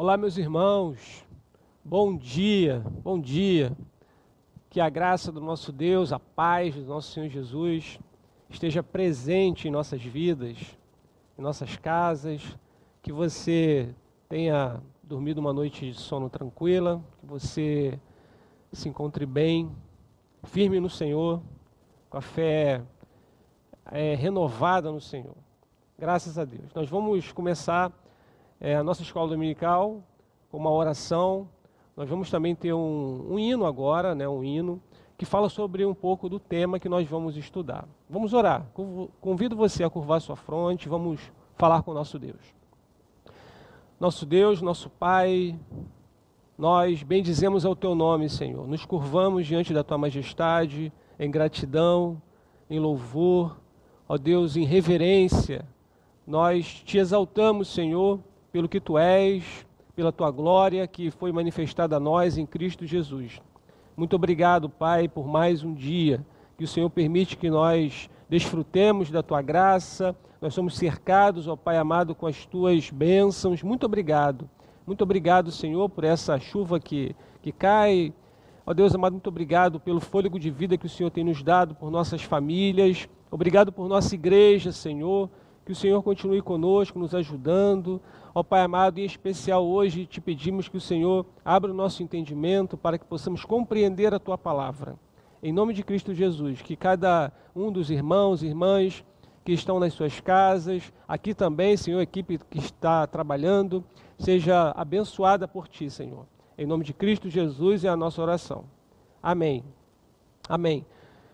Olá, meus irmãos. Bom dia, bom dia. Que a graça do nosso Deus, a paz do nosso Senhor Jesus esteja presente em nossas vidas, em nossas casas. Que você tenha dormido uma noite de sono tranquila, que você se encontre bem, firme no Senhor, com a fé é, renovada no Senhor. Graças a Deus. Nós vamos começar é, a nossa escola dominical com uma oração. Nós vamos também ter um, um hino agora, né, um hino, que fala sobre um pouco do tema que nós vamos estudar. Vamos orar. Convido você a curvar sua fronte, vamos falar com o nosso Deus. Nosso Deus, nosso Pai, nós bendizemos ao teu nome, Senhor. Nos curvamos diante da tua majestade em gratidão, em louvor, ó Deus, em reverência. Nós te exaltamos, Senhor, pelo que tu és, pela tua glória que foi manifestada a nós em Cristo Jesus. Muito obrigado, Pai, por mais um dia que o Senhor permite que nós desfrutemos da tua graça. Nós somos cercados, ó Pai amado, com as tuas bênçãos. Muito obrigado. Muito obrigado, Senhor, por essa chuva que, que cai. Ó Deus amado, muito obrigado pelo fôlego de vida que o Senhor tem nos dado, por nossas famílias. Obrigado por nossa igreja, Senhor. Que o Senhor continue conosco, nos ajudando. Ó Pai amado, em especial hoje te pedimos que o Senhor abra o nosso entendimento para que possamos compreender a tua palavra. Em nome de Cristo Jesus, que cada um dos irmãos e irmãs que estão nas suas casas, aqui também, Senhor, a equipe que está trabalhando, seja abençoada por ti, Senhor. Em nome de Cristo Jesus é a nossa oração. Amém. Amém.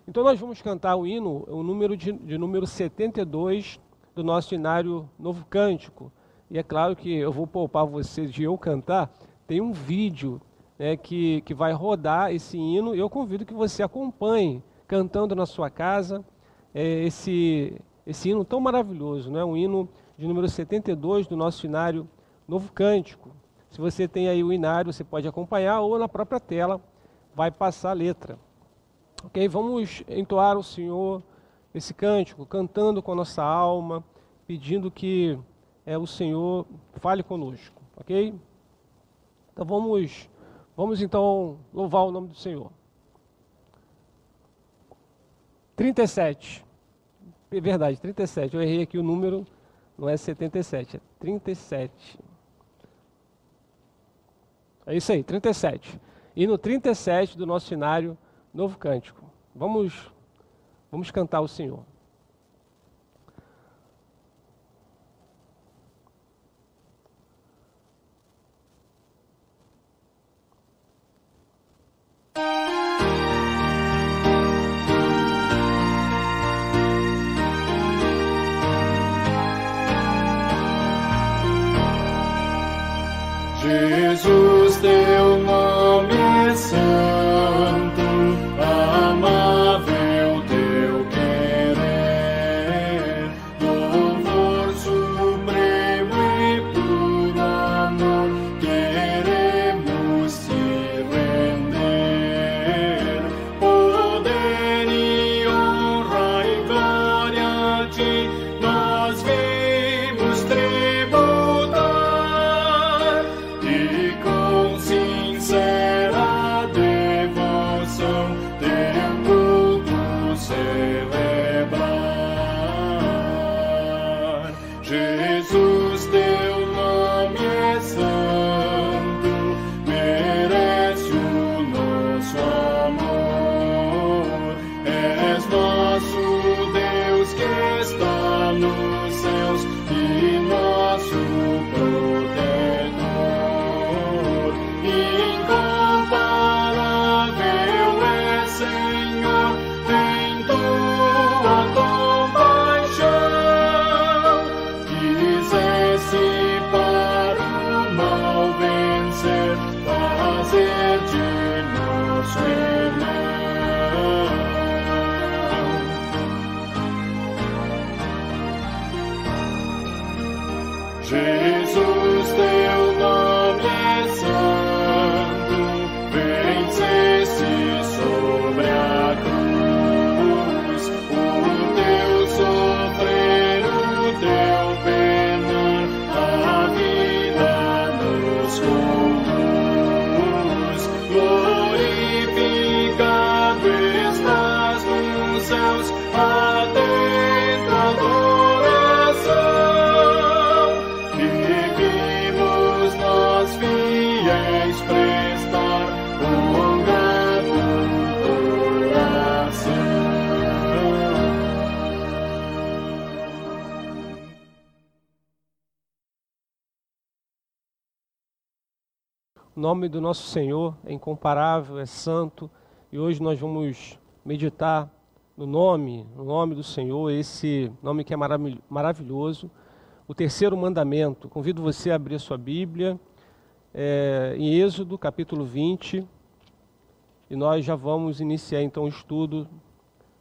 Então nós vamos cantar o hino, o número de, de número 72 do nosso inário Novo Cântico. E é claro que eu vou poupar vocês de eu cantar. Tem um vídeo né, que, que vai rodar esse hino. Eu convido que você acompanhe cantando na sua casa é, esse, esse hino tão maravilhoso. Né, um hino de número 72 do nosso inário Novo Cântico. Se você tem aí o inário, você pode acompanhar ou na própria tela vai passar a letra. Ok? Vamos entoar o Senhor esse cântico, cantando com a nossa alma, pedindo que é, o Senhor fale conosco, ok? Então vamos, vamos então louvar o nome do Senhor. 37. É verdade, 37. Eu errei aqui o número, não é 77, é 37. É isso aí, 37. E no 37 do nosso cenário, novo cântico. Vamos Vamos cantar o Senhor. Jesus, teu nome é santo. Nome do nosso Senhor é incomparável, é santo, e hoje nós vamos meditar no nome, no nome do Senhor, esse nome que é maravilhoso, o terceiro mandamento. Convido você a abrir a sua Bíblia é, em Êxodo, capítulo 20, e nós já vamos iniciar então o estudo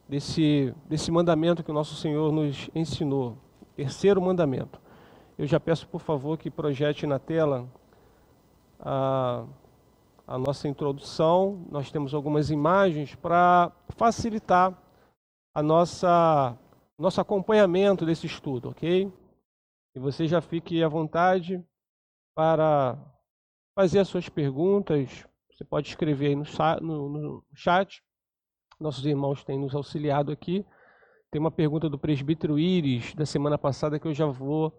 desse, desse mandamento que o nosso Senhor nos ensinou. Terceiro mandamento. Eu já peço, por favor, que projete na tela a, a nossa introdução. Nós temos algumas imagens para facilitar a nossa nosso acompanhamento desse estudo, ok? E você já fique à vontade para fazer as suas perguntas. Você pode escrever aí no, no, no chat. Nossos irmãos têm nos auxiliado aqui. Tem uma pergunta do presbítero Iris da semana passada que eu já vou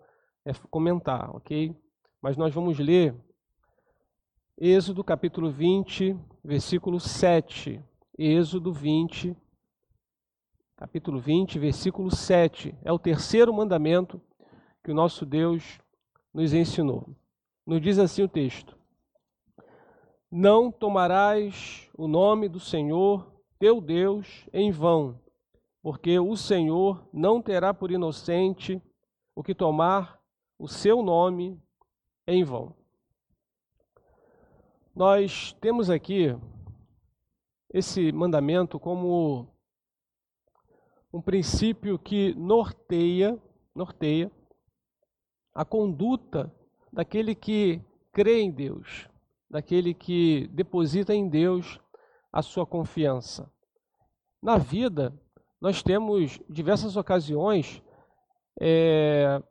é, comentar, ok? Mas nós vamos ler Êxodo capítulo 20, versículo 7. Êxodo 20, capítulo 20, versículo 7. É o terceiro mandamento que o nosso Deus nos ensinou. Nos diz assim o texto: Não tomarás o nome do Senhor teu Deus em vão, porque o Senhor não terá por inocente o que tomar o seu nome em vão. Nós temos aqui esse mandamento como um princípio que norteia, norteia a conduta daquele que crê em Deus, daquele que deposita em Deus a sua confiança. Na vida, nós temos diversas ocasiões é,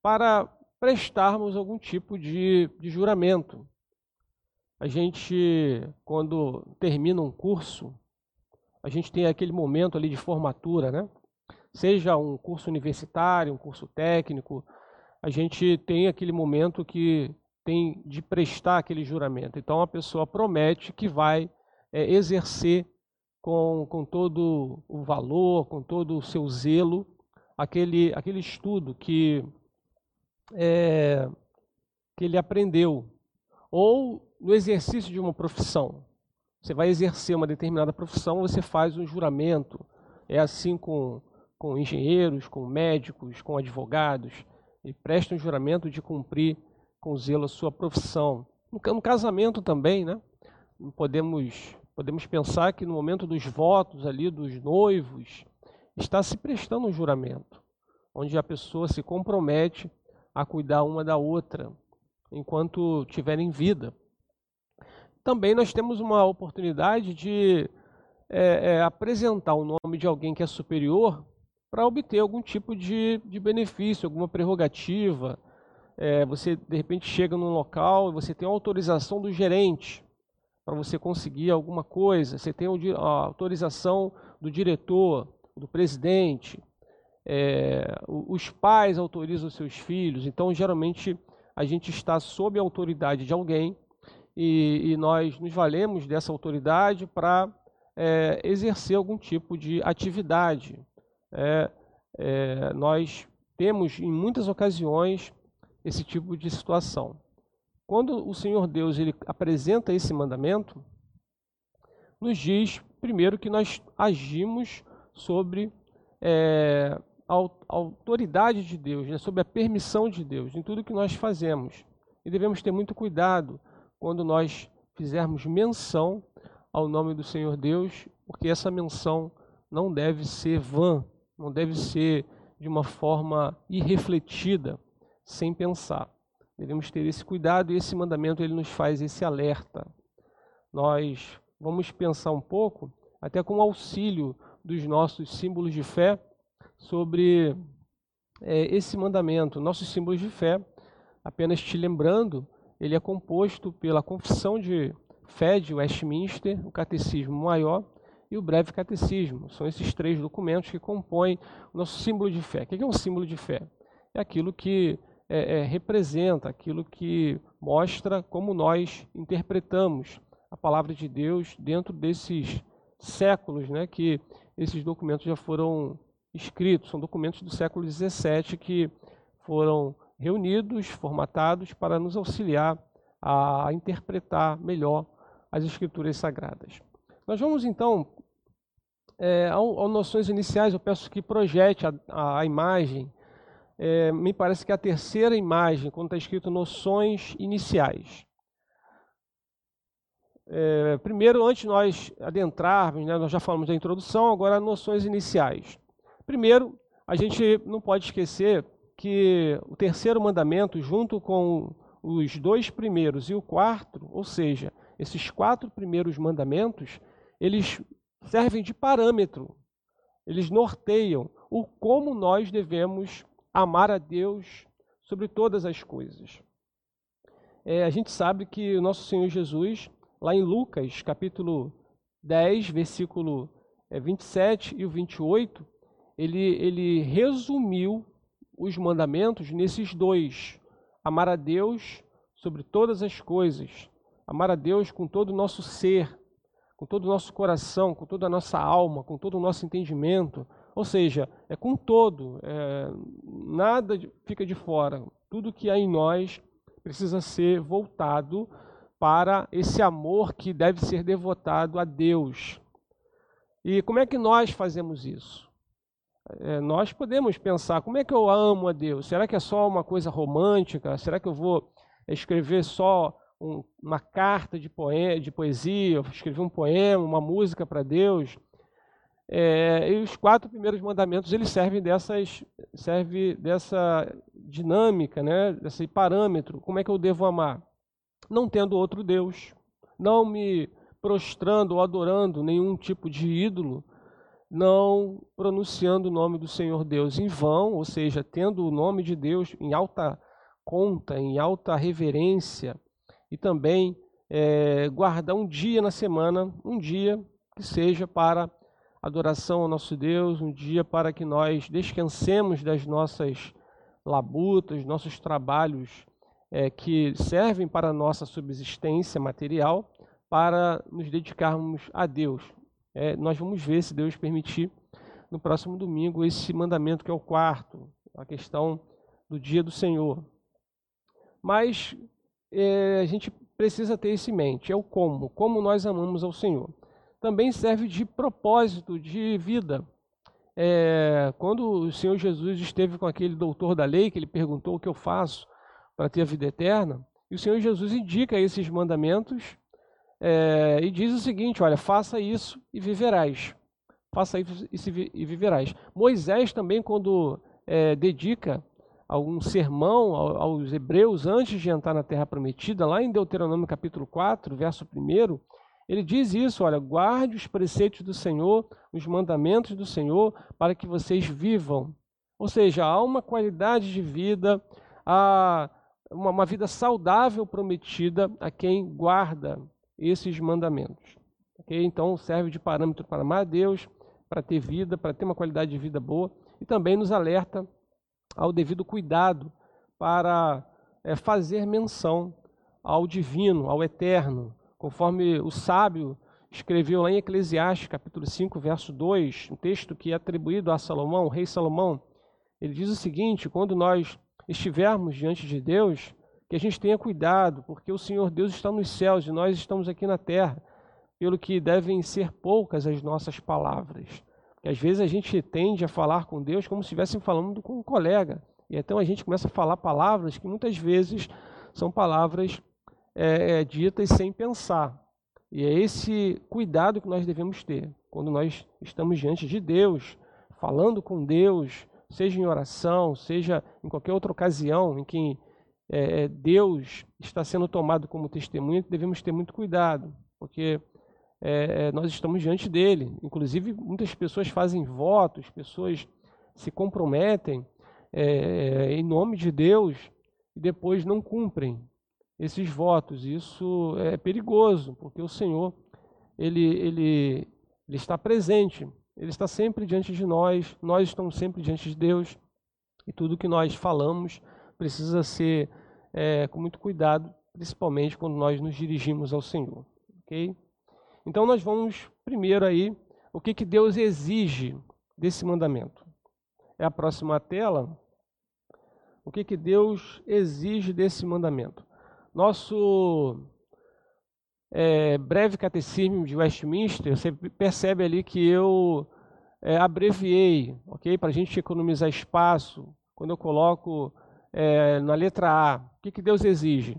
para prestarmos algum tipo de, de juramento. A gente, quando termina um curso, a gente tem aquele momento ali de formatura, né? Seja um curso universitário, um curso técnico, a gente tem aquele momento que tem de prestar aquele juramento. Então a pessoa promete que vai é, exercer com, com todo o valor, com todo o seu zelo, aquele, aquele estudo que é, que ele aprendeu, ou no exercício de uma profissão. Você vai exercer uma determinada profissão, você faz um juramento. É assim com, com engenheiros, com médicos, com advogados. E presta um juramento de cumprir com zelo a sua profissão. No, no casamento também, né? Podemos, podemos pensar que no momento dos votos ali, dos noivos, está se prestando um juramento, onde a pessoa se compromete a cuidar uma da outra enquanto tiverem vida. Também nós temos uma oportunidade de é, é, apresentar o nome de alguém que é superior para obter algum tipo de, de benefício, alguma prerrogativa. É, você, de repente, chega num local e você tem autorização do gerente para você conseguir alguma coisa, você tem a autorização do diretor, do presidente, é, os pais autorizam seus filhos, então geralmente a gente está sob a autoridade de alguém e, e nós nos valemos dessa autoridade para é, exercer algum tipo de atividade. É, é, nós temos em muitas ocasiões esse tipo de situação. Quando o Senhor Deus ele apresenta esse mandamento, nos diz primeiro que nós agimos sobre é, a autoridade de Deus, né, sob a permissão de Deus em tudo que nós fazemos. E devemos ter muito cuidado quando nós fizermos menção ao nome do Senhor Deus, porque essa menção não deve ser vã, não deve ser de uma forma irrefletida, sem pensar. Devemos ter esse cuidado e esse mandamento ele nos faz esse alerta. Nós vamos pensar um pouco, até com o auxílio dos nossos símbolos de fé, sobre é, esse mandamento. Nossos símbolos de fé, apenas te lembrando, ele é composto pela confissão de fé de Westminster, o catecismo maior e o breve catecismo. São esses três documentos que compõem o nosso símbolo de fé. O que é um símbolo de fé? É aquilo que é, é, representa, aquilo que mostra como nós interpretamos a palavra de Deus dentro desses séculos né, que esses documentos já foram escritos, são documentos do século XVII que foram reunidos, formatados para nos auxiliar a interpretar melhor as Escrituras Sagradas. Nós vamos então é, ao, noções iniciais. Eu peço que projete a, a, a imagem. É, me parece que é a terceira imagem, quando está escrito noções iniciais. É, primeiro, antes de nós adentrarmos, né, nós já falamos da introdução, agora noções iniciais. Primeiro, a gente não pode esquecer que o terceiro mandamento, junto com os dois primeiros e o quarto, ou seja, esses quatro primeiros mandamentos, eles servem de parâmetro, eles norteiam o como nós devemos amar a Deus sobre todas as coisas. É, a gente sabe que o nosso Senhor Jesus, lá em Lucas, capítulo 10, versículo 27 é, e o 28, ele, ele resumiu os mandamentos nesses dois: amar a Deus sobre todas as coisas, amar a Deus com todo o nosso ser, com todo o nosso coração, com toda a nossa alma, com todo o nosso entendimento. Ou seja, é com todo, é, nada fica de fora. Tudo que há em nós precisa ser voltado para esse amor que deve ser devotado a Deus. E como é que nós fazemos isso? É, nós podemos pensar, como é que eu amo a Deus? Será que é só uma coisa romântica? Será que eu vou escrever só um, uma carta de, poe de poesia, escrever um poema, uma música para Deus? É, e os quatro primeiros mandamentos eles servem dessas, serve dessa dinâmica, né? desse parâmetro. Como é que eu devo amar? Não tendo outro Deus, não me prostrando ou adorando nenhum tipo de ídolo, não pronunciando o nome do Senhor Deus em vão, ou seja, tendo o nome de Deus em alta conta, em alta reverência, e também é, guardar um dia na semana, um dia que seja para adoração ao nosso Deus, um dia para que nós descansemos das nossas labutas, nossos trabalhos é, que servem para a nossa subsistência material, para nos dedicarmos a Deus, é, nós vamos ver, se Deus permitir, no próximo domingo, esse mandamento que é o quarto, a questão do dia do Senhor. Mas é, a gente precisa ter isso em mente, é o como, como nós amamos ao Senhor. Também serve de propósito de vida. É, quando o Senhor Jesus esteve com aquele doutor da lei, que ele perguntou o que eu faço para ter a vida eterna, e o Senhor Jesus indica esses mandamentos é, e diz o seguinte: olha, faça isso e viverás. Faça isso e viverás. Moisés também, quando é, dedica algum sermão aos hebreus antes de entrar na terra prometida, lá em Deuteronômio capítulo 4, verso 1, ele diz isso: olha, guarde os preceitos do Senhor, os mandamentos do Senhor, para que vocês vivam. Ou seja, há uma qualidade de vida, há uma, uma vida saudável prometida a quem guarda esses mandamentos. Okay? Então, serve de parâmetro para amar a Deus, para ter vida, para ter uma qualidade de vida boa, e também nos alerta ao devido cuidado para é, fazer menção ao divino, ao eterno, conforme o sábio escreveu lá em Eclesiastes, capítulo 5, verso 2, um texto que é atribuído a Salomão, o rei Salomão. Ele diz o seguinte: quando nós estivermos diante de Deus, que a gente tenha cuidado, porque o Senhor Deus está nos céus e nós estamos aqui na terra, pelo que devem ser poucas as nossas palavras. Porque às vezes a gente tende a falar com Deus como se estivéssemos falando com um colega. E então a gente começa a falar palavras que muitas vezes são palavras é, é, ditas sem pensar. E é esse cuidado que nós devemos ter quando nós estamos diante de Deus, falando com Deus, seja em oração, seja em qualquer outra ocasião em que é, é, Deus está sendo tomado como testemunha, devemos ter muito cuidado, porque é, é, nós estamos diante dele. Inclusive, muitas pessoas fazem votos, pessoas se comprometem é, é, em nome de Deus e depois não cumprem esses votos. Isso é perigoso, porque o Senhor ele, ele, ele está presente, ele está sempre diante de nós, nós estamos sempre diante de Deus e tudo que nós falamos precisa ser é, com muito cuidado, principalmente quando nós nos dirigimos ao Senhor. Ok? Então nós vamos primeiro aí o que, que Deus exige desse mandamento. É a próxima tela. O que, que Deus exige desse mandamento? nosso é, breve catecismo de Westminster, você percebe ali que eu é, abreviei, ok? Para a gente economizar espaço, quando eu coloco é, na letra A, que, que Deus exige?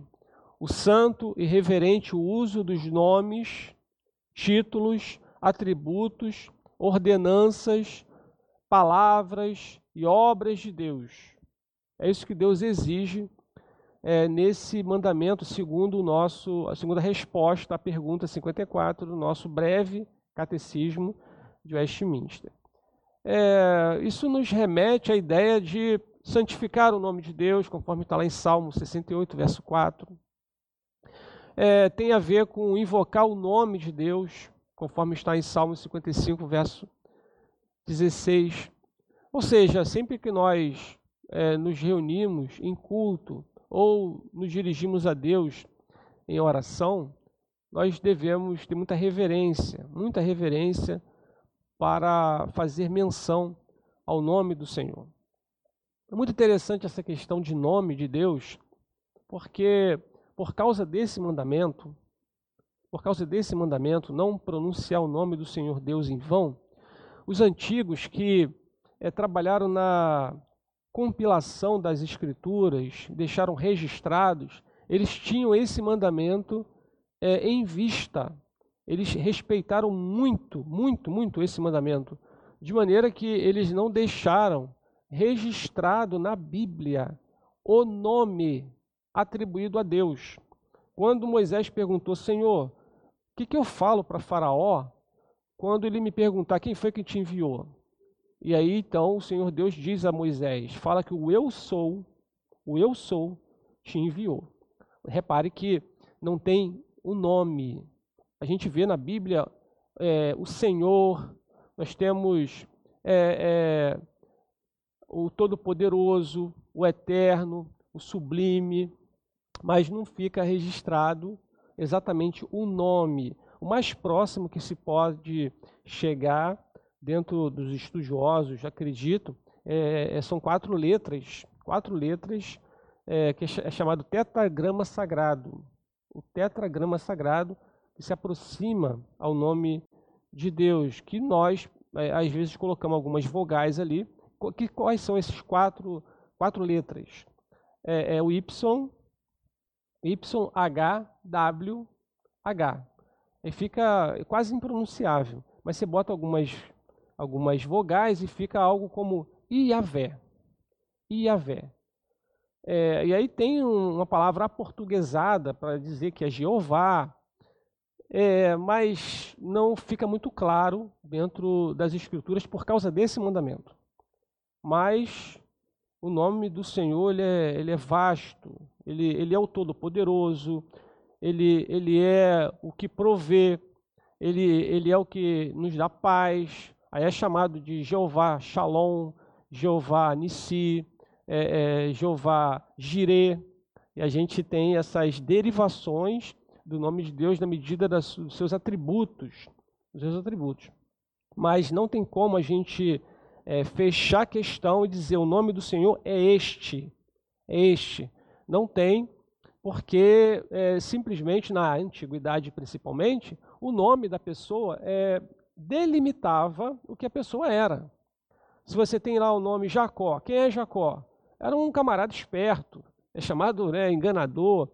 O santo e reverente uso dos nomes, títulos, atributos, ordenanças, palavras e obras de Deus. É isso que Deus exige é, nesse mandamento, segundo o nosso, a segunda resposta à pergunta 54 do nosso breve catecismo de Westminster. É, isso nos remete à ideia de santificar o nome de Deus, conforme está lá em Salmo 68, verso 4. É, tem a ver com invocar o nome de Deus, conforme está em Salmo 55, verso 16. Ou seja, sempre que nós é, nos reunimos em culto ou nos dirigimos a Deus em oração, nós devemos ter muita reverência, muita reverência para fazer menção ao nome do Senhor. É muito interessante essa questão de nome de Deus, porque por causa desse mandamento, por causa desse mandamento, não pronunciar o nome do Senhor Deus em vão, os antigos que é, trabalharam na compilação das Escrituras, deixaram registrados, eles tinham esse mandamento é, em vista. Eles respeitaram muito, muito, muito esse mandamento, de maneira que eles não deixaram registrado na Bíblia o nome atribuído a Deus. Quando Moisés perguntou, Senhor, o que, que eu falo para Faraó quando ele me perguntar quem foi que te enviou? E aí então o Senhor Deus diz a Moisés: fala que o eu sou, o eu sou, te enviou. Repare que não tem um nome. A gente vê na Bíblia é, o Senhor, nós temos é, é, o Todo-Poderoso, o Eterno, o Sublime, mas não fica registrado exatamente o nome. O mais próximo que se pode chegar dentro dos estudiosos, acredito, é, é são quatro letras, quatro letras é, que é chamado tetragrama sagrado. O tetragrama sagrado que se aproxima ao nome de Deus, que nós é, às vezes colocamos algumas vogais ali, que, quais são esses quatro, quatro letras? É, é o Y, Y, H, W, H. E fica quase impronunciável. Mas você bota algumas, algumas vogais e fica algo como Iavé. Iavé. É, e aí tem uma palavra aportuguesada para dizer que é Jeová, é, mas não fica muito claro dentro das Escrituras por causa desse mandamento mas o nome do Senhor ele é, ele é vasto, ele, ele é o Todo-Poderoso, ele, ele é o que provê, ele, ele é o que nos dá paz. Aí é chamado de Jeová Shalom, Jeová Nissi, é, é, Jeová Jireh. E a gente tem essas derivações do nome de Deus na medida das, dos seus atributos, dos seus atributos. Mas não tem como a gente é, fechar a questão e dizer o nome do Senhor é este, é este. Não tem, porque é, simplesmente na antiguidade principalmente, o nome da pessoa é, delimitava o que a pessoa era. Se você tem lá o nome Jacó, quem é Jacó? Era um camarada esperto, é chamado né, enganador.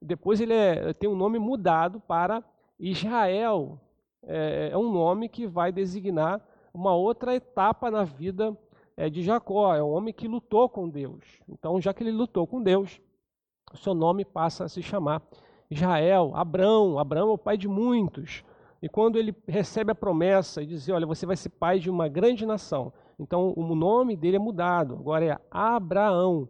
Depois ele é, tem um nome mudado para Israel. É, é um nome que vai designar uma outra etapa na vida é, de Jacó. É um homem que lutou com Deus. Então, já que ele lutou com Deus, o seu nome passa a se chamar Israel, Abrão. Abrão é o pai de muitos. E quando ele recebe a promessa e diz: Olha, você vai ser pai de uma grande nação. Então, o nome dele é mudado. Agora é Abraão.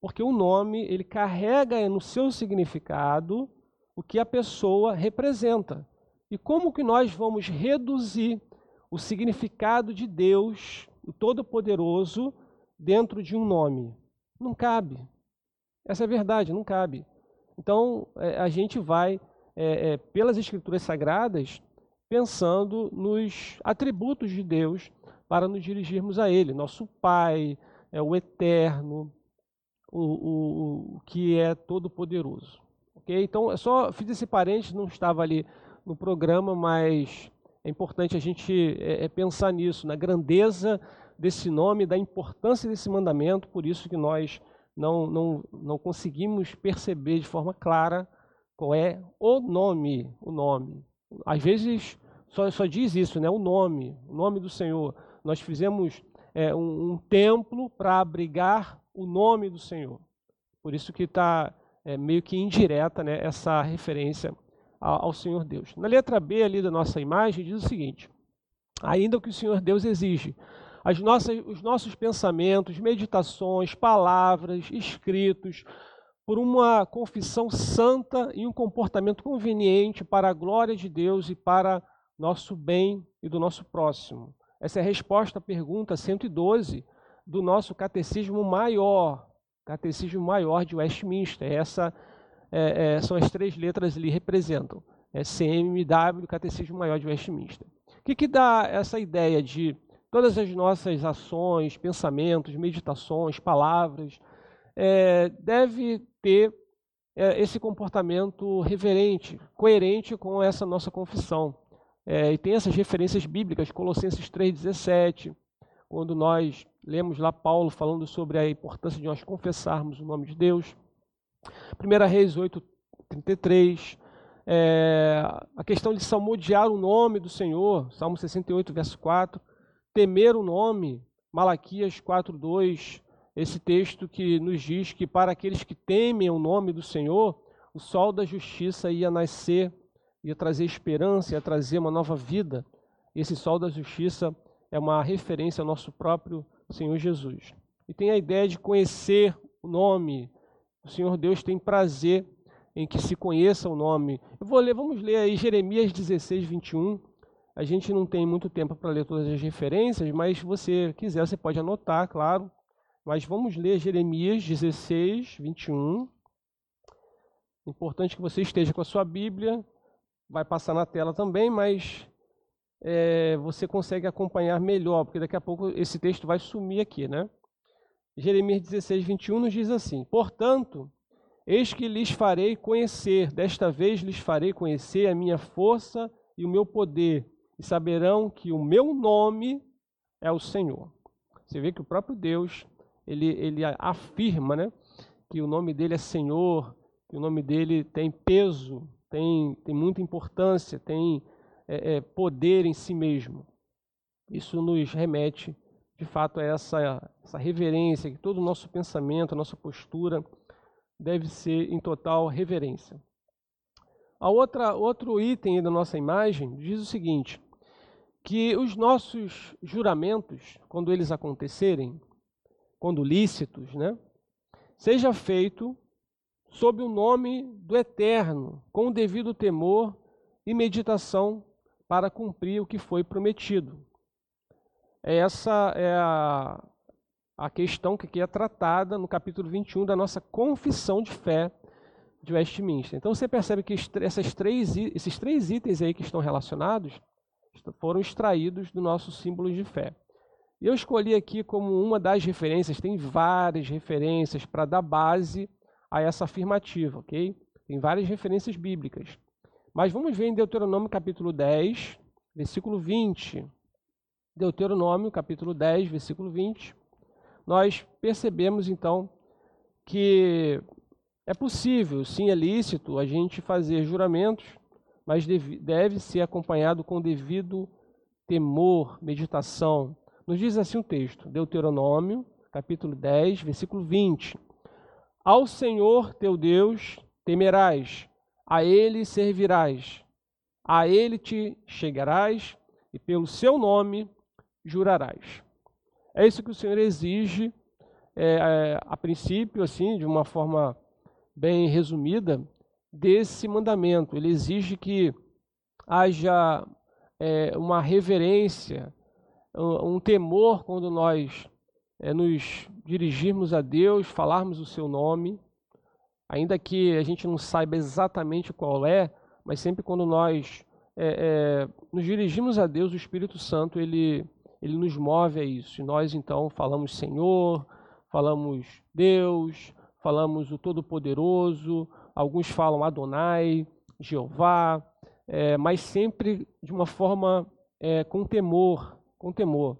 Porque o nome, ele carrega no seu significado o que a pessoa representa. E como que nós vamos reduzir o significado de Deus, o Todo-Poderoso, dentro de um nome. Não cabe. Essa é a verdade, não cabe. Então, é, a gente vai, é, é, pelas Escrituras Sagradas, pensando nos atributos de Deus para nos dirigirmos a Ele. Nosso Pai, é o Eterno, o, o, o que é Todo-Poderoso. ok? Então, eu só fiz esse parênteses, não estava ali no programa, mas é importante a gente é, é, pensar nisso, na grandeza desse nome, da importância desse mandamento, por isso que nós não, não, não conseguimos perceber de forma clara qual é o nome, o nome. Às vezes só, só diz isso, né? O nome, o nome do Senhor. Nós fizemos é, um, um, templo para abrigar o nome do Senhor. Por isso que está é, meio que indireta né, essa referência ao, Senhor Deus. Na letra B ali da nossa imagem diz o seguinte: ainda o que o Senhor Deus exige, as nossas, os nossos pensamentos, meditações, palavras, escritos, por uma confissão santa e um comportamento conveniente para a glória de Deus e para nosso bem e do nosso próximo. Essa é a resposta à pergunta 112 do nosso catecismo maior, catecismo maior de Westminster. Essa é, é, são as três letras ali representam. É CMW, catecismo maior de Westminster. O que, que dá essa ideia de todas as nossas ações, pensamentos, meditações, palavras, é, deve ter é, esse comportamento reverente, coerente com essa nossa confissão. É, e tem essas referências bíblicas, Colossenses 3,17, quando nós lemos lá Paulo falando sobre a importância de nós confessarmos o nome de Deus. 1 Reis 8,33, é, a questão de salmodiar o nome do Senhor, Salmo 68, verso 4, temer o nome, Malaquias 4,2, esse texto que nos diz que para aqueles que temem o nome do Senhor, o sol da justiça ia nascer, ia trazer esperança, ia trazer uma nova vida. Esse sol da justiça é uma referência ao nosso próprio Senhor Jesus. E tem a ideia de conhecer o nome. O Senhor Deus tem prazer em que se conheça o nome. Eu vou ler, vamos ler aí Jeremias 16, 21. A gente não tem muito tempo para ler todas as referências, mas se você quiser, você pode anotar, claro. Mas vamos ler Jeremias 16, 21. Importante que você esteja com a sua Bíblia. Vai passar na tela também, mas é, você consegue acompanhar melhor, porque daqui a pouco esse texto vai sumir aqui, né? Jeremias 16, 21 nos diz assim: Portanto, eis que lhes farei conhecer, desta vez lhes farei conhecer a minha força e o meu poder, e saberão que o meu nome é o Senhor. Você vê que o próprio Deus ele, ele afirma né, que o nome dele é Senhor, que o nome dele tem peso, tem, tem muita importância, tem é, é, poder em si mesmo. Isso nos remete, de fato, a essa, essa reverência, que todo o nosso pensamento, a nossa postura deve ser em total reverência. A outra, outro item da nossa imagem diz o seguinte, que os nossos juramentos, quando eles acontecerem, quando lícitos, né? seja feito sob o nome do Eterno, com o devido temor e meditação para cumprir o que foi prometido. Essa é a, a questão que aqui é tratada no capítulo 21 da nossa confissão de fé de Westminster. Então você percebe que essas três, esses três itens aí que estão relacionados foram extraídos do nosso símbolo de fé. Eu escolhi aqui como uma das referências, tem várias referências para dar base a essa afirmativa, ok? Tem várias referências bíblicas. Mas vamos ver em Deuteronômio capítulo 10, versículo 20. Deuteronômio capítulo 10, versículo 20. Nós percebemos então que é possível, sim, é lícito a gente fazer juramentos, mas deve, ser acompanhado com devido temor, meditação, nos diz assim o texto, Deuteronômio, capítulo 10, versículo 20. Ao Senhor teu Deus temerás, a Ele servirás, a Ele te chegarás e pelo seu nome jurarás. É isso que o Senhor exige, é, é, a princípio, assim, de uma forma bem resumida, desse mandamento. Ele exige que haja é, uma reverência um temor quando nós é, nos dirigirmos a Deus, falarmos o seu nome, ainda que a gente não saiba exatamente qual é, mas sempre quando nós é, é, nos dirigimos a Deus, o Espírito Santo ele, ele nos move a isso. E nós então falamos Senhor, falamos Deus, falamos o Todo-Poderoso, alguns falam Adonai, Jeová, é, mas sempre de uma forma é, com temor, com temor.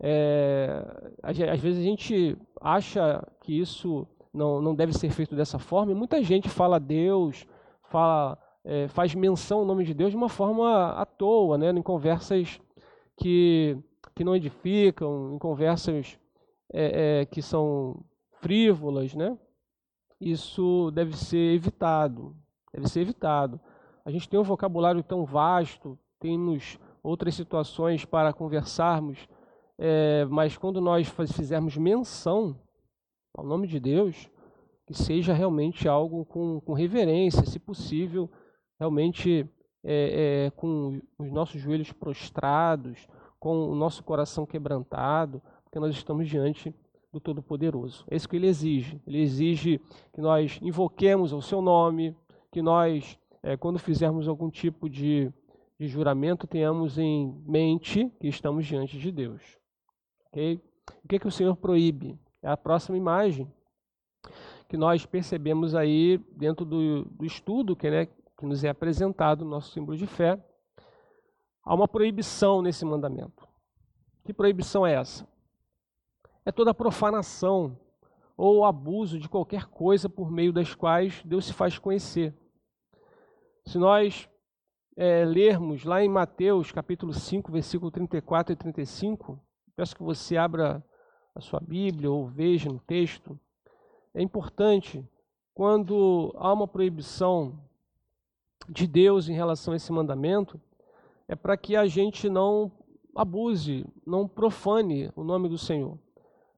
É, às vezes a gente acha que isso não, não deve ser feito dessa forma, e muita gente fala Deus, fala, é, faz menção ao nome de Deus de uma forma à toa, né, em conversas que, que não edificam, em conversas é, é, que são frívolas, né? Isso deve ser evitado, deve ser evitado. A gente tem um vocabulário tão vasto, temos outras situações para conversarmos, é, mas quando nós fizermos menção ao nome de Deus, que seja realmente algo com, com reverência, se possível, realmente é, é, com os nossos joelhos prostrados, com o nosso coração quebrantado, porque nós estamos diante do Todo-Poderoso. É isso que ele exige. Ele exige que nós invoquemos o seu nome, que nós, é, quando fizermos algum tipo de, de juramento, tenhamos em mente que estamos diante de Deus. Okay? O que, é que o Senhor proíbe? É a próxima imagem que nós percebemos aí dentro do, do estudo que, né, que nos é apresentado, nosso símbolo de fé. Há uma proibição nesse mandamento. Que proibição é essa? é toda profanação ou abuso de qualquer coisa por meio das quais Deus se faz conhecer. Se nós é, lermos lá em Mateus capítulo 5, versículo 34 e 35, peço que você abra a sua Bíblia ou veja no texto, é importante quando há uma proibição de Deus em relação a esse mandamento, é para que a gente não abuse, não profane o nome do Senhor.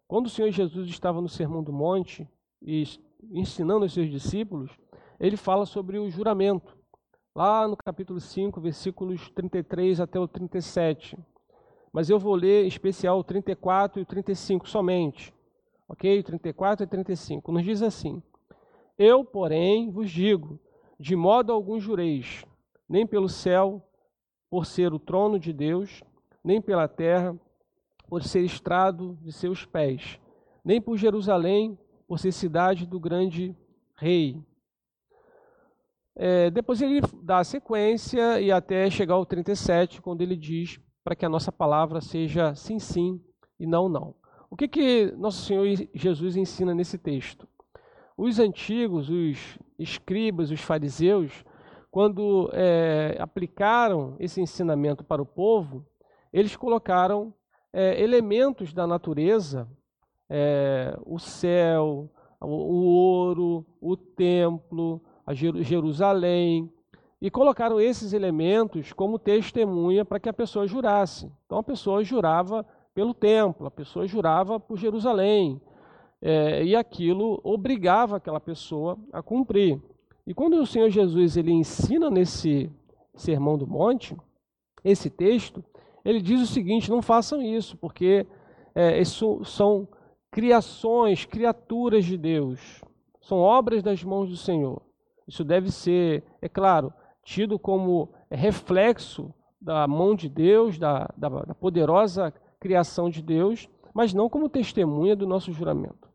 Quando o Senhor Jesus estava no Sermão do Monte e ensinando os seus discípulos, ele fala sobre o juramento. Lá no capítulo 5, versículos 33 até o 37. Mas eu vou ler em especial o 34 e o 35 somente. Ok? 34 e 35. Nos diz assim: Eu, porém, vos digo: de modo algum jureis, nem pelo céu, por ser o trono de Deus, nem pela terra, por ser estrado de seus pés, nem por Jerusalém, por ser cidade do grande rei. É, depois ele dá a sequência e até chegar ao 37, quando ele diz para que a nossa palavra seja sim, sim e não, não. O que, que nosso Senhor Jesus ensina nesse texto? Os antigos, os escribas, os fariseus, quando é, aplicaram esse ensinamento para o povo, eles colocaram é, elementos da natureza, é, o céu, o, o, ouro, o templo, a Jerusalém, e colocaram esses elementos como testemunha para que a pessoa jurasse. Então a pessoa jurava pelo templo, a pessoa jurava por Jerusalém, é, e aquilo obrigava aquela pessoa a cumprir. E quando o Senhor Jesus ele ensina nesse Sermão do Monte, esse texto, ele diz o seguinte: não façam isso, porque é, isso são criações, criaturas de Deus, são obras das mãos do Senhor. Isso deve ser, é claro, tido como reflexo da mão de Deus, da, da, da poderosa criação de Deus, mas não como testemunha do nosso juramento.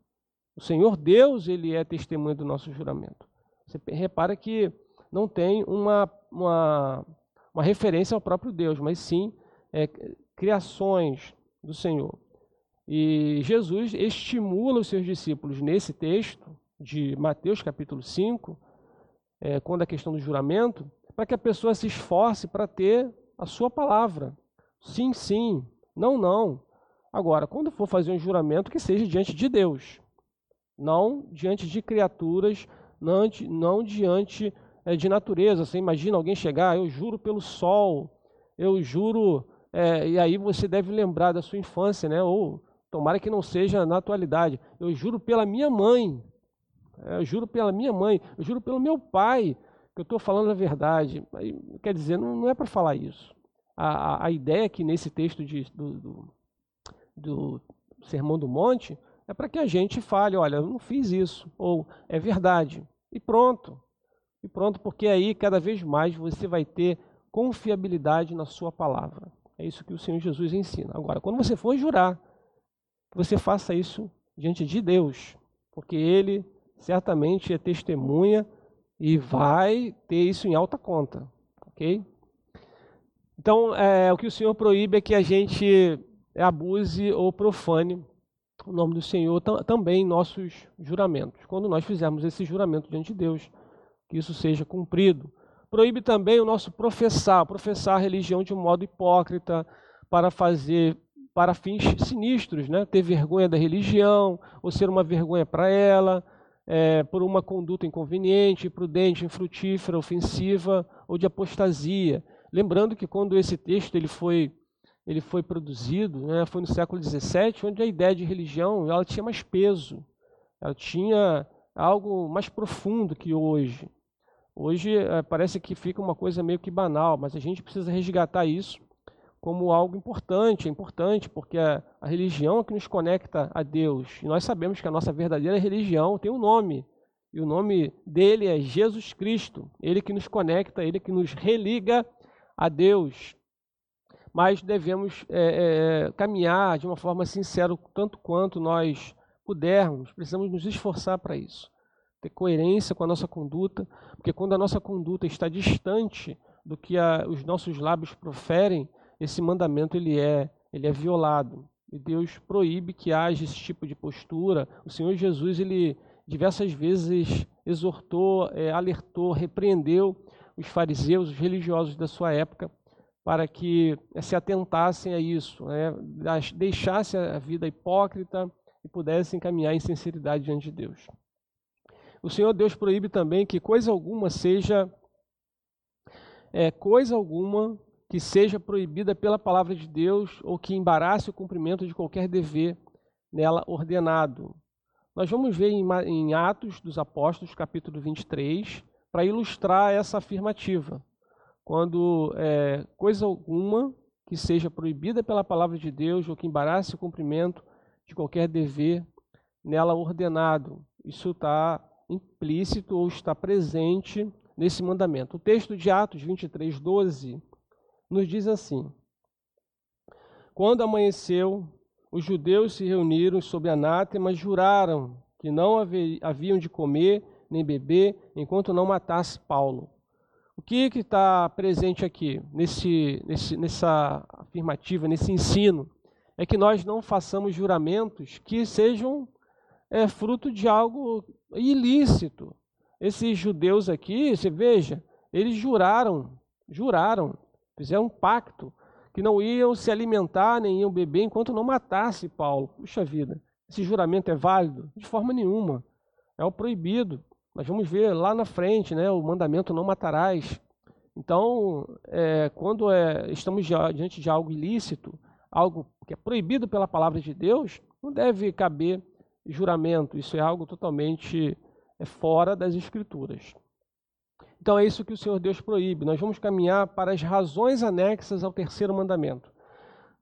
O Senhor Deus, ele é testemunha do nosso juramento. Você repara que não tem uma, uma, uma referência ao próprio Deus, mas sim é, criações do Senhor. E Jesus estimula os seus discípulos nesse texto de Mateus capítulo 5, é, quando a questão do juramento, para que a pessoa se esforce para ter a sua palavra. Sim, sim, não, não. Agora, quando for fazer um juramento, que seja diante de Deus, não diante de criaturas, não, não diante é, de natureza. Você imagina alguém chegar, eu juro pelo sol, eu juro é, e aí você deve lembrar da sua infância, né? Ou tomara que não seja na atualidade. Eu juro pela minha mãe, é, eu juro pela minha mãe, eu juro pelo meu pai, que eu estou falando a verdade. Quer dizer, não, não é para falar isso. A, a, a, ideia que nesse texto de, do, do, do Sermão do Monte é para que a gente fale, olha, eu não fiz isso, ou é verdade, e pronto. E pronto, porque aí cada vez mais você vai ter confiabilidade na sua palavra. É isso que o Senhor Jesus ensina. Agora, quando você for jurar, você faça isso diante de Deus, porque Ele certamente é testemunha e vai ter isso em alta conta, ok? Então, é, o que o Senhor proíbe é que a gente abuse ou profane o nome do Senhor também em nossos juramentos. Quando nós fizermos esse juramento diante de Deus, que isso seja cumprido. Proíbe também o nosso professar, professar a religião de um modo hipócrita, para fazer para fins sinistros, né? ter vergonha da religião, ou ser uma vergonha para ela, é, por uma conduta inconveniente, imprudente, infrutífera, ofensiva ou de apostasia. Lembrando que quando esse texto ele foi, ele foi produzido, né, foi no século XVII, onde a ideia de religião ela tinha mais peso, ela tinha algo mais profundo que hoje. Hoje é, parece que fica uma coisa meio que banal, mas a gente precisa resgatar isso como algo importante, é importante porque a, a religião é que nos conecta a Deus. E nós sabemos que a nossa verdadeira religião tem um nome, e o nome dele é Jesus Cristo. Ele que nos conecta, ele que nos religa a Deus. Mas devemos é, é, caminhar de uma forma sincera, tanto quanto nós pudermos. Precisamos nos esforçar para isso. Ter coerência com a nossa conduta, porque quando a nossa conduta está distante do que a, os nossos lábios proferem, esse mandamento ele é, ele é violado. E Deus proíbe que haja esse tipo de postura. O Senhor Jesus, ele diversas vezes exortou, é, alertou, repreendeu os fariseus, os religiosos da sua época, para que é, se atentassem a isso, né? deixassem a vida hipócrita e pudessem caminhar em sinceridade diante de Deus. O Senhor Deus proíbe também que coisa alguma seja é, coisa alguma que seja proibida pela palavra de Deus ou que embarace o cumprimento de qualquer dever nela ordenado. Nós vamos ver em Atos dos Apóstolos, capítulo 23, para ilustrar essa afirmativa. Quando é, coisa alguma que seja proibida pela palavra de Deus ou que embarace o cumprimento de qualquer dever nela ordenado. Isso está implícito ou está presente nesse mandamento. O texto de Atos 23, 12 nos diz assim: Quando amanheceu, os judeus se reuniram sob anátema, juraram que não haviam de comer nem beber enquanto não matasse Paulo. O que está presente aqui, nesse, nesse, nessa afirmativa, nesse ensino? É que nós não façamos juramentos que sejam é, fruto de algo ilícito. Esses judeus aqui, você veja, eles juraram, juraram Fizeram um pacto que não iam se alimentar nem iam beber enquanto não matasse Paulo. Puxa vida, esse juramento é válido? De forma nenhuma. É o proibido. Nós vamos ver lá na frente, né, o mandamento não matarás. Então, é, quando é, estamos diante de algo ilícito, algo que é proibido pela palavra de Deus, não deve caber juramento. Isso é algo totalmente é, fora das Escrituras. Então é isso que o Senhor Deus proíbe. Nós vamos caminhar para as razões anexas ao terceiro mandamento.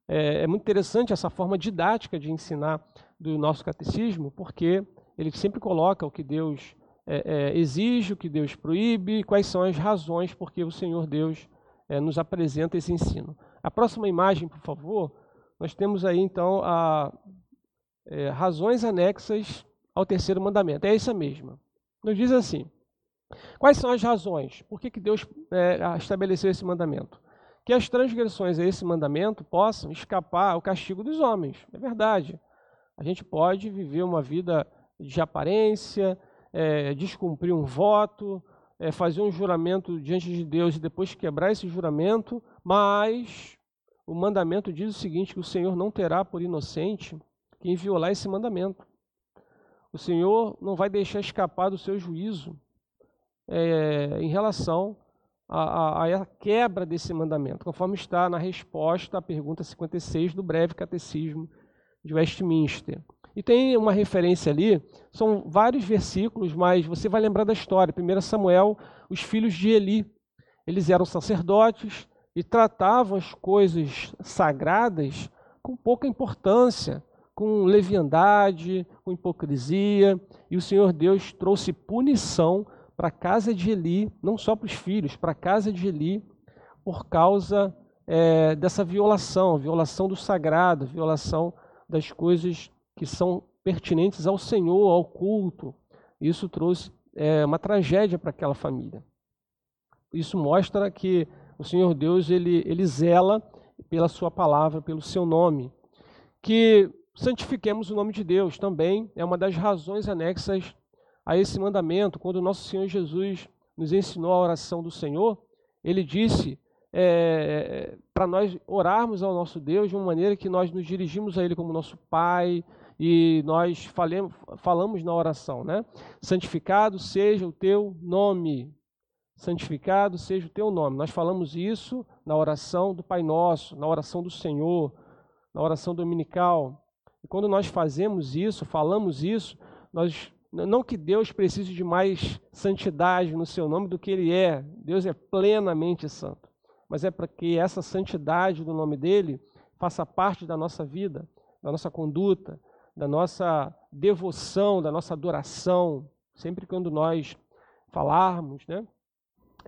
É, é muito interessante essa forma didática de ensinar do nosso catecismo, porque ele sempre coloca o que Deus é, é, exige, o que Deus proíbe, quais são as razões porque o Senhor Deus é, nos apresenta esse ensino. A próxima imagem, por favor, nós temos aí então a, é, razões anexas ao terceiro mandamento. É essa mesma. Nos diz assim: Quais são as razões? Por que, que Deus é, estabeleceu esse mandamento? Que as transgressões a esse mandamento possam escapar ao castigo dos homens. É verdade. A gente pode viver uma vida de aparência, é, descumprir um voto, é, fazer um juramento diante de Deus e depois quebrar esse juramento, mas o mandamento diz o seguinte: que o Senhor não terá por inocente quem violar esse mandamento. O Senhor não vai deixar escapar do seu juízo é, em relação à, quebra desse mandamento, conforme está na resposta à pergunta 56 do breve catecismo de Westminster. E tem uma referência ali, são vários versículos, mas você vai lembrar da história. 1 Samuel, os filhos de Eli, eles eram sacerdotes e tratavam as coisas sagradas com pouca importância, com leviandade, com hipocrisia, e o Senhor Deus trouxe punição para a casa de Eli, não só para os filhos, para a casa de Eli, por causa é, dessa violação, violação do sagrado, violação das coisas que são pertinentes ao Senhor, ao culto. Isso trouxe é uma tragédia para aquela família. Isso mostra que o Senhor Deus ele, ele zela pela sua palavra, pelo seu nome. Que santifiquemos o nome de Deus também é uma das razões anexas a esse mandamento. Quando o nosso Senhor Jesus nos ensinou a oração do Senhor, ele disse é, para nós orarmos ao nosso Deus de uma maneira que nós nos dirigimos a Ele como nosso Pai e nós falemos, falamos na oração, né? Santificado seja o teu nome. Santificado seja o teu nome. Nós falamos isso na oração do Pai Nosso, na oração do Senhor, na oração dominical. E quando nós fazemos isso, falamos isso, nós não que Deus precise de mais santidade no seu nome do que ele é. Deus é plenamente santo. Mas é para que essa santidade do nome dele faça parte da nossa vida, da nossa conduta, da nossa devoção, da nossa adoração. Sempre quando nós falarmos, né?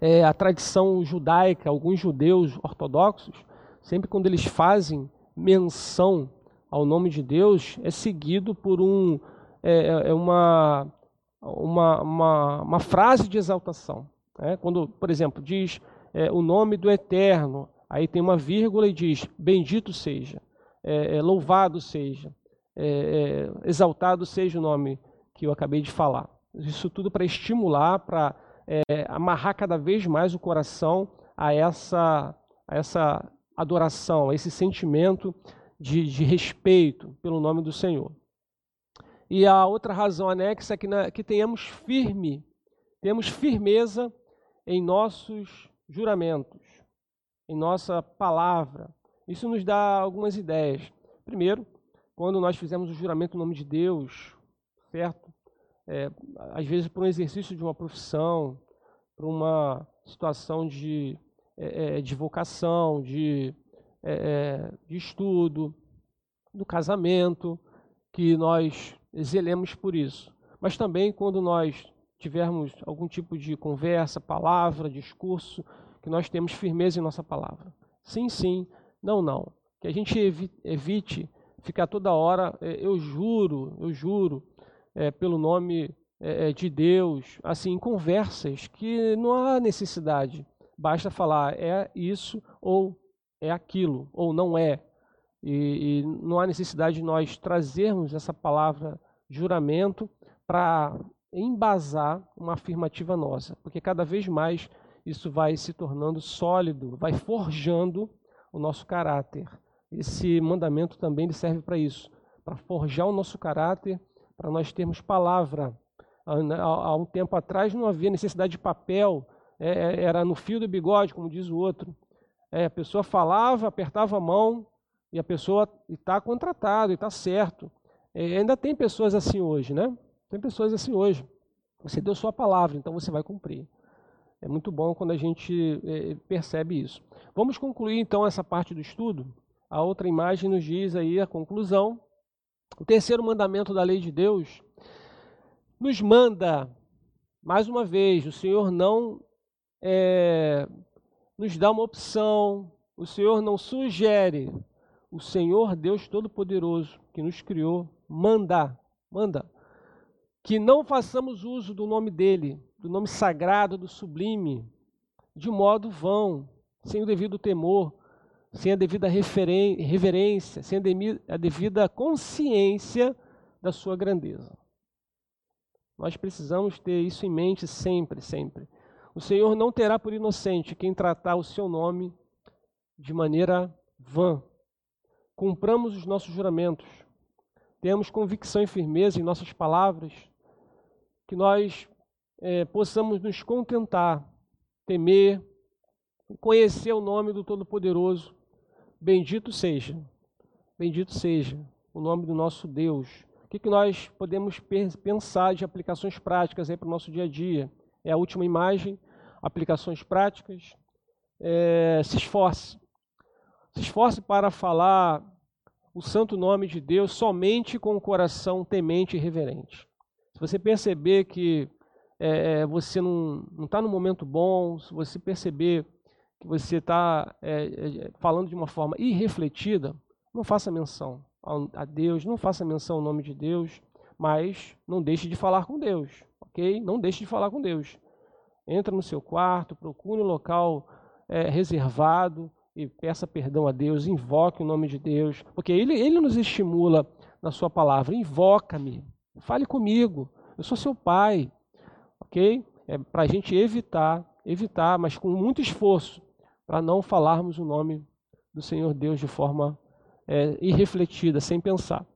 É, a tradição judaica, alguns judeus ortodoxos, sempre quando eles fazem menção ao nome de Deus, é seguido por um é, é, é uma, uma, uma, uma, frase de exaltação. Né? Quando, por exemplo, diz é, o nome do Eterno, aí tem uma vírgula e diz: Bendito seja, é, é louvado seja, é, exaltado seja o nome que eu acabei de falar. Isso tudo para estimular, para amarrar cada vez mais o coração a essa, a essa adoração, a esse sentimento de, de respeito pelo nome do Senhor. E a outra razão anexa é que, na, que tenhamos firme, temos firmeza em nossos juramentos, em nossa palavra. Isso nos dá algumas ideias. Primeiro, quando nós fizemos o juramento no nome de Deus, certo? É, às vezes por um exercício de uma profissão, por uma situação de, é, é de vocação, de, é, é, de estudo, do casamento, que nós zelemos por isso. Mas também quando nós tivermos algum tipo de conversa, palavra, discurso, que nós temos firmeza em nossa palavra. Sim, sim, não, não. Que a gente evite ficar toda hora, é, eu juro, eu juro, é, pelo nome é, é, de Deus, assim, conversas que não há necessidade. Basta falar é isso ou é aquilo, ou não é. E, e não há necessidade de nós trazermos essa palavra juramento para embasar uma afirmativa nossa, porque cada vez mais isso vai se tornando sólido, vai forjando o nosso caráter. Esse mandamento também serve para isso, para forjar o nosso caráter, para nós termos palavra. Há um tempo atrás não havia necessidade de papel, é, é, era no fio do bigode, como diz o outro. É, a pessoa falava, apertava a mão, e a pessoa está contratado, e está certo. Ainda tem pessoas assim hoje, né? Tem pessoas assim hoje. Você deu sua palavra, então você vai cumprir. É muito bom quando a gente percebe isso. Vamos concluir então essa parte do estudo. A outra imagem nos diz aí a conclusão. O terceiro mandamento da lei de Deus nos manda, mais uma vez, o Senhor não é, nos dá uma opção, o Senhor não sugere, o Senhor Deus Todo-Poderoso, que nos criou, manda, manda, que não façamos uso do nome dele, do nome sagrado, do sublime, de modo vão, sem o devido temor, sem a devida reverência, sem a devida consciência da sua grandeza. Nós precisamos ter isso em mente sempre, sempre. O Senhor não terá por inocente quem tratar o seu nome de maneira vã, cumpramos os nossos juramentos, tenhamos convicção e firmeza em nossas palavras, que nós é, possamos nos contentar, temer, conhecer o nome do Todo-Poderoso. Bendito seja, bendito seja o nome do nosso Deus. O que, que nós podemos pensar de aplicações práticas para o nosso dia a dia? É a última imagem, aplicações práticas. É, se esforce, se esforce para falar o santo nome de Deus somente com o coração temente e reverente. Se você perceber que é, é você não está no momento bom, se você perceber que você está é, é, falando de uma forma irrefletida, não faça menção a Deus, não faça menção ao nome de Deus, mas não deixe de falar com Deus, ok? Não deixe de falar com Deus. Entra no seu quarto, procure um local é, reservado e peça perdão a Deus, invoque o nome de Deus, porque Ele, Ele nos estimula na Sua palavra. Invoca-me, fale comigo, eu sou seu Pai, ok? É para a gente evitar, evitar, mas com muito esforço, para não falarmos o nome do Senhor Deus de forma é, irrefletida, sem pensar.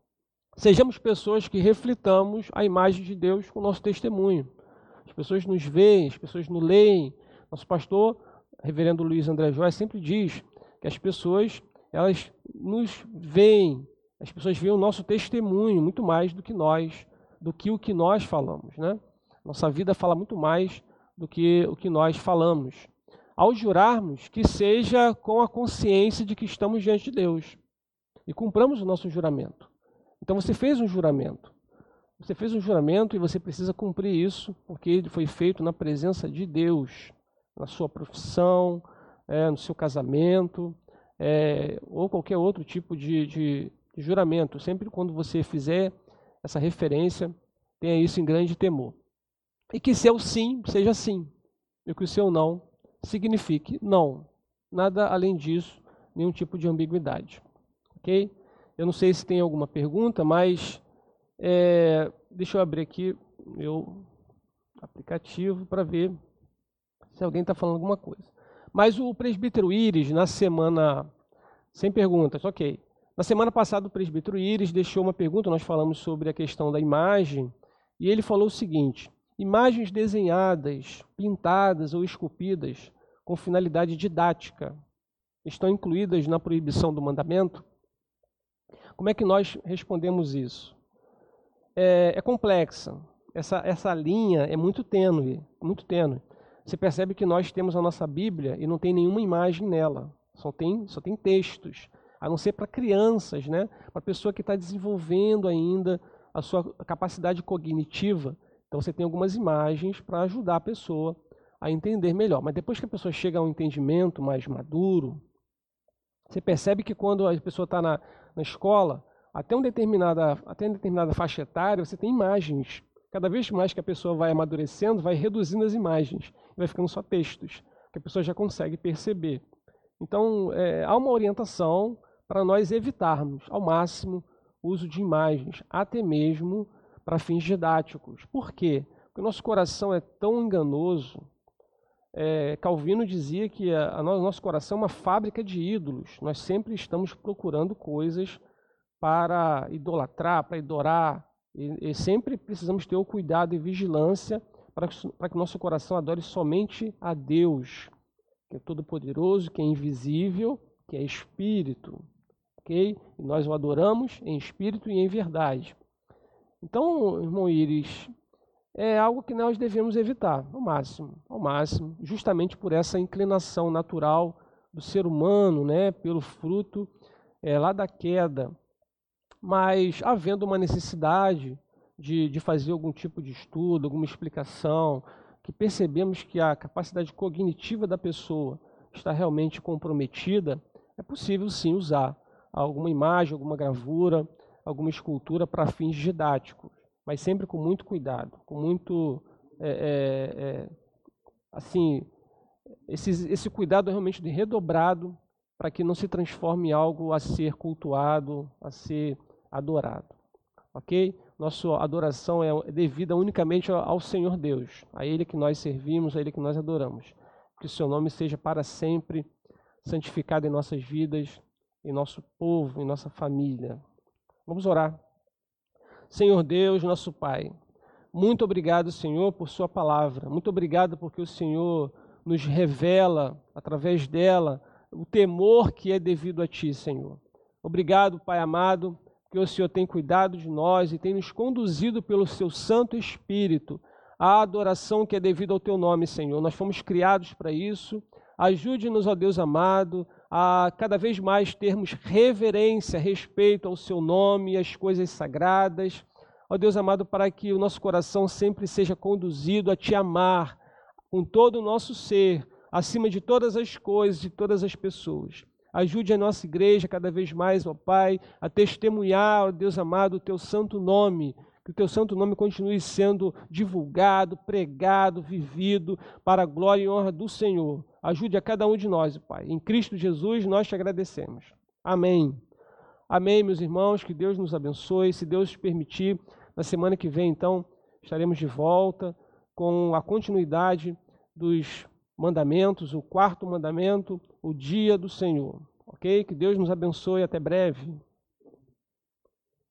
Sejamos pessoas que reflitamos a imagem de Deus com o nosso testemunho. As pessoas nos veem, as pessoas nos leem. Nosso pastor, reverendo Luiz André Joyce, sempre diz que as pessoas, elas nos veem, as pessoas veem o nosso testemunho muito mais do que nós, do que o que nós falamos, né? Nossa vida fala muito mais do que o que nós falamos. Ao jurarmos, que seja com a consciência de que estamos diante de Deus e cumpramos o nosso juramento. Então você fez um juramento. Você fez um juramento e você precisa cumprir isso, porque ele foi feito na presença de Deus, na sua profissão, é, no seu casamento, é, ou qualquer outro tipo de, de, de juramento. Sempre quando você fizer essa referência, tenha isso em grande temor. E que seu sim seja sim, e que o seu não signifique não. Nada além disso, nenhum tipo de ambiguidade. Ok? Eu não sei se tem alguma pergunta, mas é, deixa eu abrir aqui meu aplicativo para ver se alguém está falando alguma coisa. Mas o presbítero Íris, na semana. Sem perguntas, ok. Na semana passada, o presbítero Íris deixou uma pergunta, nós falamos sobre a questão da imagem, e ele falou o seguinte: imagens desenhadas, pintadas ou esculpidas com finalidade didática estão incluídas na proibição do mandamento? Como é que nós respondemos isso? É, é complexa. Essa, essa linha é muito tênue, muito tênue. Você percebe que nós temos a nossa Bíblia e não tem nenhuma imagem nela, só tem, só tem textos, a não ser para crianças, né? Para pessoa que está desenvolvendo ainda a sua capacidade cognitiva. Então você tem algumas imagens para ajudar a pessoa a entender melhor. Mas depois que a pessoa chega a um entendimento mais maduro, você percebe que quando a pessoa está na, na escola, até, um determinada, até uma determinada faixa etária, você tem imagens. Cada vez mais que a pessoa vai amadurecendo, vai reduzindo as imagens, vai ficando só textos, que a pessoa já consegue perceber. Então, é, há uma orientação para nós evitarmos, ao máximo, o uso de imagens, até mesmo para fins didáticos. Por quê? Porque o nosso coração é tão enganoso. É, Calvino dizia que a, a, nosso coração é uma fábrica de ídolos. Nós sempre estamos procurando coisas para idolatrar, para adorar. E, e, sempre precisamos ter o cuidado e vigilância para, que o nosso coração adore somente a Deus, que é todo-poderoso, que é invisível, que é espírito. Ok? E nós o adoramos em espírito e em verdade. Então, irmão Iris, é algo que nós devemos evitar, ao máximo, ao máximo, justamente por essa inclinação natural do ser humano, né, pelo fruto é, lá da queda. Mas havendo uma necessidade de, de fazer algum tipo de estudo, alguma explicação, que percebemos que a capacidade cognitiva da pessoa está realmente comprometida, é possível sim usar alguma imagem, alguma gravura, alguma escultura para fins didáticos, mas sempre com muito cuidado, com muito é, é, assim esse, esse cuidado realmente de redobrado para que não se transforme em algo a ser cultuado, a ser adorado. Ok? Nossa adoração é devida unicamente ao Senhor Deus, a Ele que nós servimos, a Ele que nós adoramos. Que o Seu nome seja para sempre santificado em nossas vidas, em nosso povo, em nossa família. Vamos orar. Senhor Deus, nosso Pai, muito obrigado, Senhor, por Sua palavra. Muito obrigado porque o Senhor nos revela, através dela, o temor que é devido a Ti, Senhor. Obrigado, Pai amado, que o Senhor tem cuidado de nós e tem nos conduzido pelo seu Santo Espírito à adoração que é devida ao teu nome, Senhor. Nós fomos criados para isso. Ajude-nos, ó Deus amado, a cada vez mais termos reverência, respeito ao seu nome e às coisas sagradas. Ó Deus amado, para que o nosso coração sempre seja conduzido a te amar com todo o nosso ser, acima de todas as coisas e todas as pessoas. Ajude a nossa igreja cada vez mais, ó Pai, a testemunhar, ó Deus amado, o teu santo nome, Que o teu santo nome continue sendo divulgado, pregado, vivido para a glória e honra do Senhor. Ajude a cada um de nós, Pai. Em Cristo Jesus nós te agradecemos. Amém. Amém, meus irmãos. Que Deus nos abençoe. Se Deus permitir, na semana que vem, então, estaremos de volta com a continuidade dos mandamentos, o quarto mandamento, o dia do Senhor. Ok? Que Deus nos abençoe. Até breve.